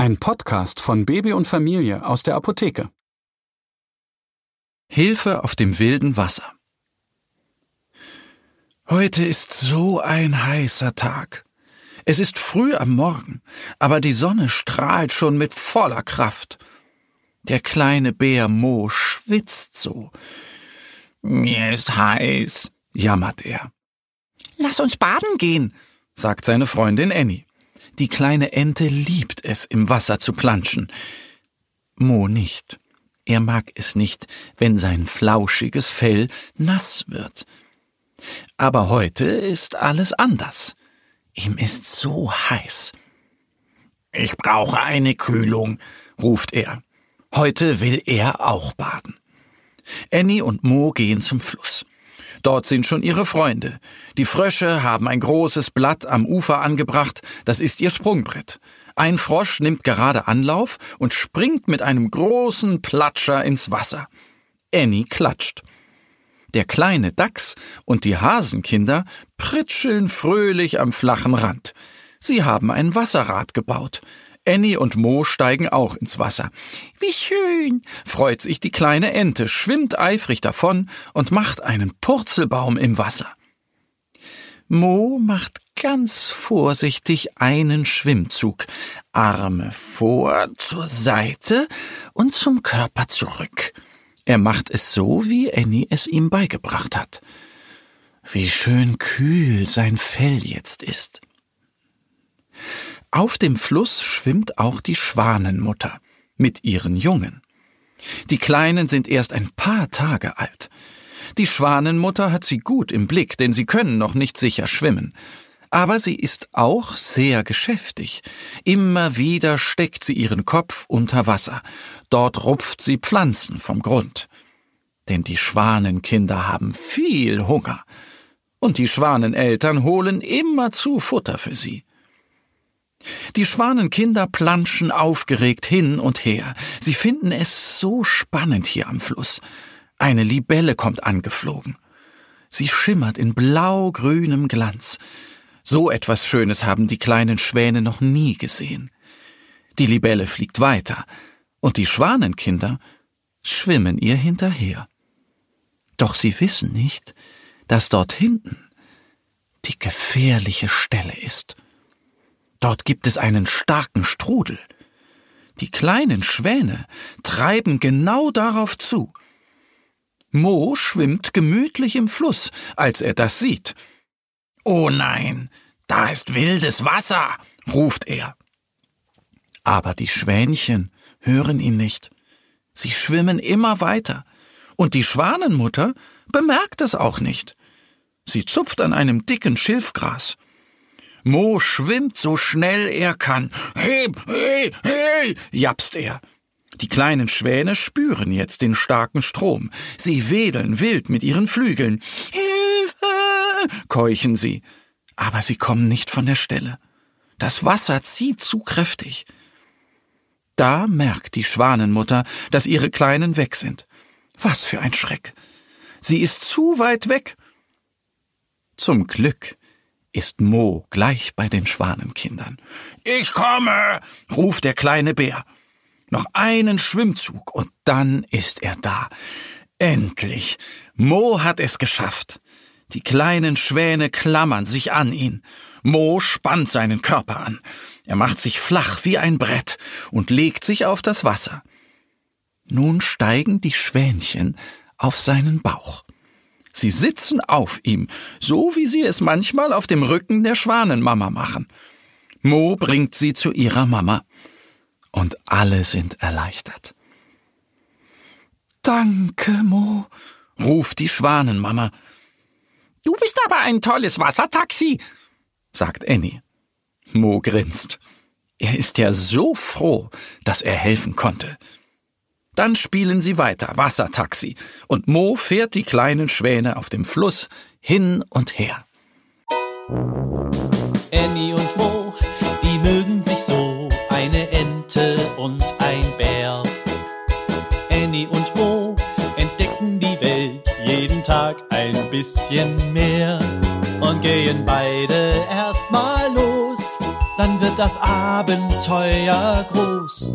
Ein Podcast von Baby und Familie aus der Apotheke. Hilfe auf dem wilden Wasser. Heute ist so ein heißer Tag. Es ist früh am Morgen, aber die Sonne strahlt schon mit voller Kraft. Der kleine Bär Mo schwitzt so. Mir ist heiß, jammert er. Lass uns baden gehen, sagt seine Freundin Annie. Die kleine Ente liebt es, im Wasser zu planschen. Mo nicht. Er mag es nicht, wenn sein flauschiges Fell nass wird. Aber heute ist alles anders. Ihm ist so heiß. Ich brauche eine Kühlung, ruft er. Heute will er auch baden. Annie und Mo gehen zum Fluss. Dort sind schon ihre Freunde. Die Frösche haben ein großes Blatt am Ufer angebracht, das ist ihr Sprungbrett. Ein Frosch nimmt gerade Anlauf und springt mit einem großen Platscher ins Wasser. Annie klatscht. Der kleine Dachs und die Hasenkinder pritscheln fröhlich am flachen Rand. Sie haben ein Wasserrad gebaut. Annie und Mo steigen auch ins Wasser. Wie schön! freut sich die kleine Ente, schwimmt eifrig davon und macht einen Purzelbaum im Wasser. Mo macht ganz vorsichtig einen Schwimmzug, Arme vor, zur Seite und zum Körper zurück. Er macht es so, wie Annie es ihm beigebracht hat. Wie schön kühl sein Fell jetzt ist. Auf dem Fluss schwimmt auch die Schwanenmutter mit ihren Jungen. Die Kleinen sind erst ein paar Tage alt. Die Schwanenmutter hat sie gut im Blick, denn sie können noch nicht sicher schwimmen. Aber sie ist auch sehr geschäftig. Immer wieder steckt sie ihren Kopf unter Wasser. Dort rupft sie Pflanzen vom Grund. Denn die Schwanenkinder haben viel Hunger. Und die Schwaneneltern holen immerzu Futter für sie. Die Schwanenkinder planschen aufgeregt hin und her. Sie finden es so spannend hier am Fluss. Eine Libelle kommt angeflogen. Sie schimmert in blau-grünem Glanz. So etwas Schönes haben die kleinen Schwäne noch nie gesehen. Die Libelle fliegt weiter, und die Schwanenkinder schwimmen ihr hinterher. Doch sie wissen nicht, dass dort hinten die gefährliche Stelle ist. Dort gibt es einen starken Strudel. Die kleinen Schwäne treiben genau darauf zu. Mo schwimmt gemütlich im Fluss, als er das sieht. Oh nein, da ist wildes Wasser, ruft er. Aber die Schwänchen hören ihn nicht. Sie schwimmen immer weiter, und die Schwanenmutter bemerkt es auch nicht. Sie zupft an einem dicken Schilfgras. Mo schwimmt so schnell er kann. Hey, hey, hey, japst er. Die kleinen Schwäne spüren jetzt den starken Strom. Sie wedeln wild mit ihren Flügeln. Hilfe! keuchen sie. Aber sie kommen nicht von der Stelle. Das Wasser zieht zu kräftig. Da merkt die Schwanenmutter, dass ihre Kleinen weg sind. Was für ein Schreck. Sie ist zu weit weg. Zum Glück ist Mo gleich bei den Schwanenkindern. Ich komme, ruft der kleine Bär. Noch einen Schwimmzug und dann ist er da. Endlich. Mo hat es geschafft. Die kleinen Schwäne klammern sich an ihn. Mo spannt seinen Körper an. Er macht sich flach wie ein Brett und legt sich auf das Wasser. Nun steigen die Schwänchen auf seinen Bauch. Sie sitzen auf ihm, so wie sie es manchmal auf dem Rücken der Schwanenmama machen. Mo bringt sie zu ihrer Mama. Und alle sind erleichtert. Danke, Mo, ruft die Schwanenmama. Du bist aber ein tolles Wassertaxi, sagt Annie. Mo grinst. Er ist ja so froh, dass er helfen konnte. Dann spielen sie weiter Wassertaxi und Mo fährt die kleinen Schwäne auf dem Fluss hin und her. Annie und Mo, die mögen sich so, eine Ente und ein Bär. Annie und Mo entdecken die Welt jeden Tag ein bisschen mehr und gehen beide erstmal los, dann wird das Abenteuer groß.